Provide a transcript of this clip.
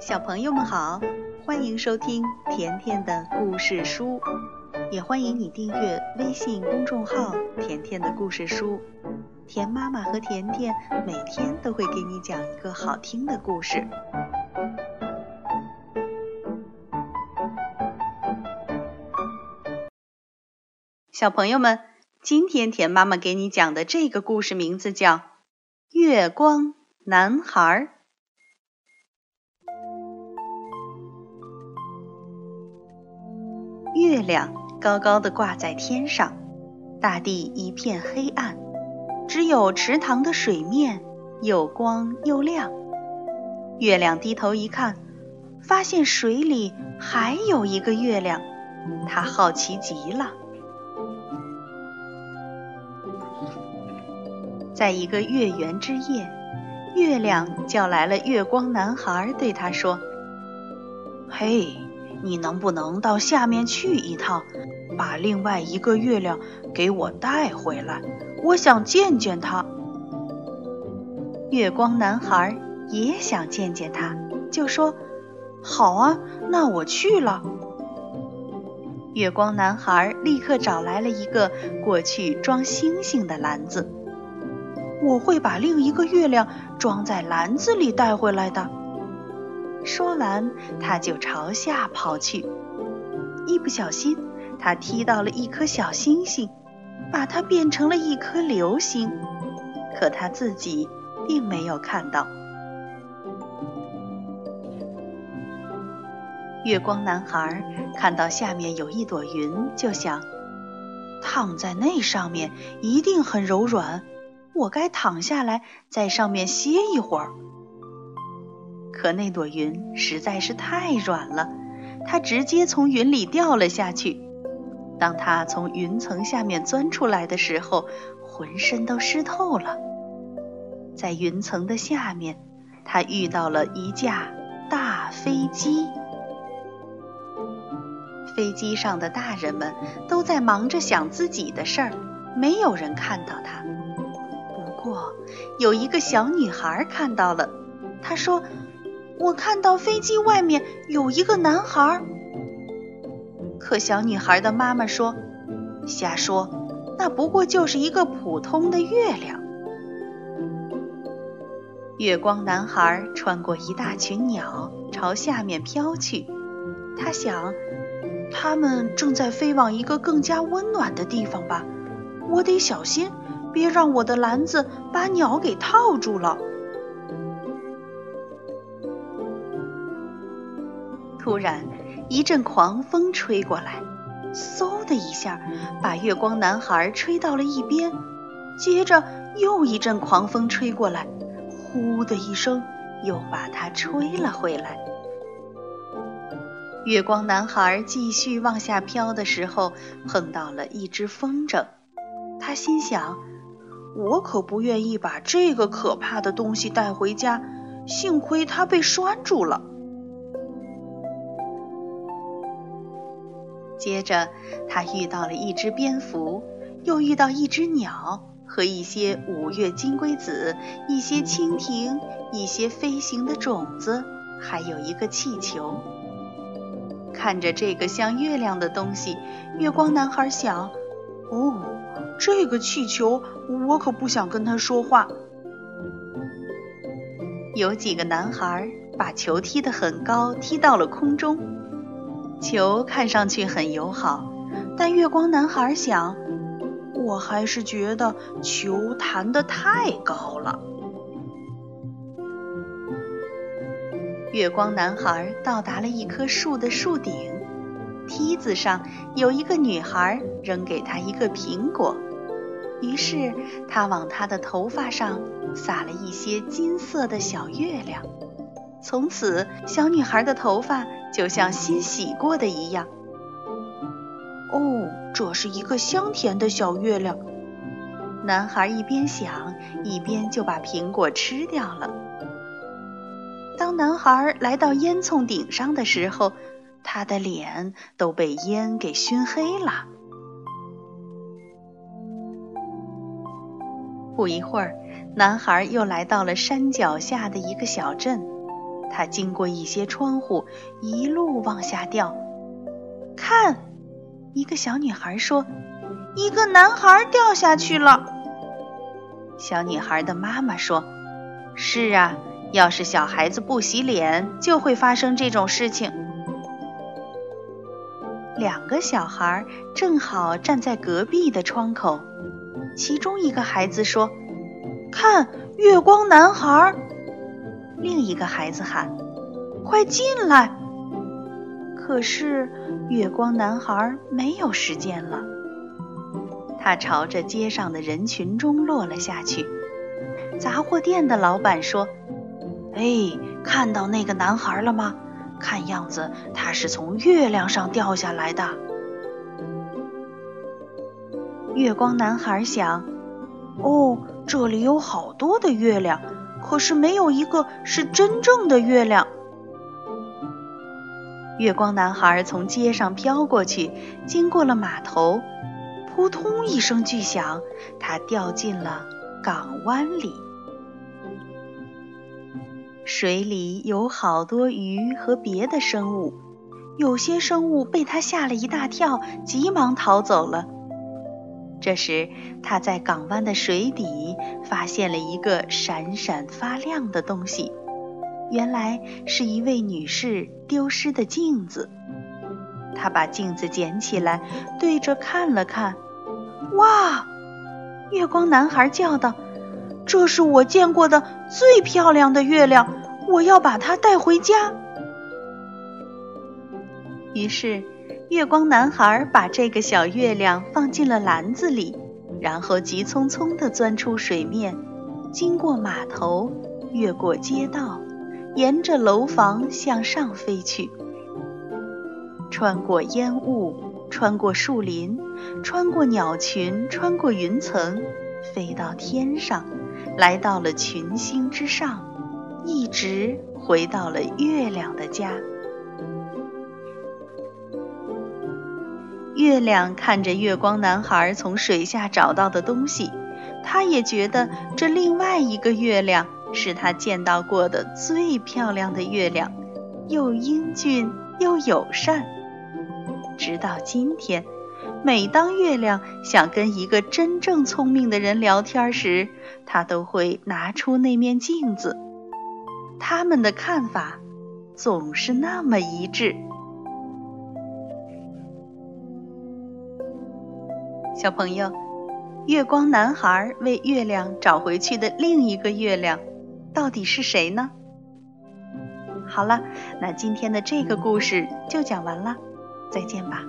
小朋友们好，欢迎收听甜甜的故事书，也欢迎你订阅微信公众号“甜甜的故事书”。甜妈妈和甜甜每天都会给你讲一个好听的故事。小朋友们，今天甜妈妈给你讲的这个故事名字叫《月光男孩月亮高高的挂在天上，大地一片黑暗，只有池塘的水面又光又亮。月亮低头一看，发现水里还有一个月亮，他好奇极了。在一个月圆之夜，月亮叫来了月光男孩，对他说：“嘿。”你能不能到下面去一趟，把另外一个月亮给我带回来？我想见见他。月光男孩也想见见他，就说：“好啊，那我去了。”月光男孩立刻找来了一个过去装星星的篮子，我会把另一个月亮装在篮子里带回来的。说完，他就朝下跑去。一不小心，他踢到了一颗小星星，把它变成了一颗流星。可他自己并没有看到。月光男孩看到下面有一朵云，就想：躺在那上面一定很柔软，我该躺下来在上面歇一会儿。可那朵云实在是太软了，它直接从云里掉了下去。当它从云层下面钻出来的时候，浑身都湿透了。在云层的下面，它遇到了一架大飞机。飞机上的大人们都在忙着想自己的事儿，没有人看到它。不过，有一个小女孩看到了，她说。我看到飞机外面有一个男孩，可小女孩的妈妈说：“瞎说，那不过就是一个普通的月亮。”月光男孩穿过一大群鸟，朝下面飘去。他想，他们正在飞往一个更加温暖的地方吧？我得小心，别让我的篮子把鸟给套住了。突然，一阵狂风吹过来，嗖的一下，把月光男孩吹到了一边。接着又一阵狂风吹过来，呼的一声，又把他吹了回来。月光男孩继续往下飘的时候，碰到了一只风筝。他心想：“我可不愿意把这个可怕的东西带回家，幸亏它被拴住了。”接着，他遇到了一只蝙蝠，又遇到一只鸟和一些五月金龟子、一些蜻蜓、一些飞行的种子，还有一个气球。看着这个像月亮的东西，月光男孩想：“哦，这个气球，我可不想跟他说话。”有几个男孩把球踢得很高，踢到了空中。球看上去很友好，但月光男孩想，我还是觉得球弹得太高了。月光男孩到达了一棵树的树顶，梯子上有一个女孩扔给他一个苹果，于是他往她的头发上撒了一些金色的小月亮。从此，小女孩的头发就像新洗过的一样。哦，这是一个香甜的小月亮。男孩一边想，一边就把苹果吃掉了。当男孩来到烟囱顶上的时候，他的脸都被烟给熏黑了。不一会儿，男孩又来到了山脚下的一个小镇。他经过一些窗户，一路往下掉。看，一个小女孩说：“一个男孩掉下去了。”小女孩的妈妈说：“是啊，要是小孩子不洗脸，就会发生这种事情。”两个小孩正好站在隔壁的窗口，其中一个孩子说：“看，月光男孩！”另一个孩子喊：“快进来！”可是月光男孩没有时间了，他朝着街上的人群中落了下去。杂货店的老板说：“哎，看到那个男孩了吗？”看样子他是从月亮上掉下来的。月光男孩想：“哦，这里有好多的月亮，可是没有一个是真正的月亮。”月光男孩从街上飘过去，经过了码头，扑通一声巨响，他掉进了港湾里。水里有好多鱼和别的生物，有些生物被他吓了一大跳，急忙逃走了。这时，他在港湾的水底发现了一个闪闪发亮的东西，原来是一位女士丢失的镜子。他把镜子捡起来，对着看了看，哇！月光男孩叫道：“这是我见过的最漂亮的月亮。”我要把它带回家。于是，月光男孩把这个小月亮放进了篮子里，然后急匆匆地钻出水面，经过码头，越过街道，沿着楼房向上飞去，穿过烟雾，穿过树林，穿过鸟群，穿过云层，飞到天上，来到了群星之上。一直回到了月亮的家。月亮看着月光男孩从水下找到的东西，他也觉得这另外一个月亮是他见到过的最漂亮的月亮，又英俊又友善。直到今天，每当月亮想跟一个真正聪明的人聊天时，他都会拿出那面镜子。他们的看法总是那么一致。小朋友，月光男孩为月亮找回去的另一个月亮，到底是谁呢？好了，那今天的这个故事就讲完了，再见吧。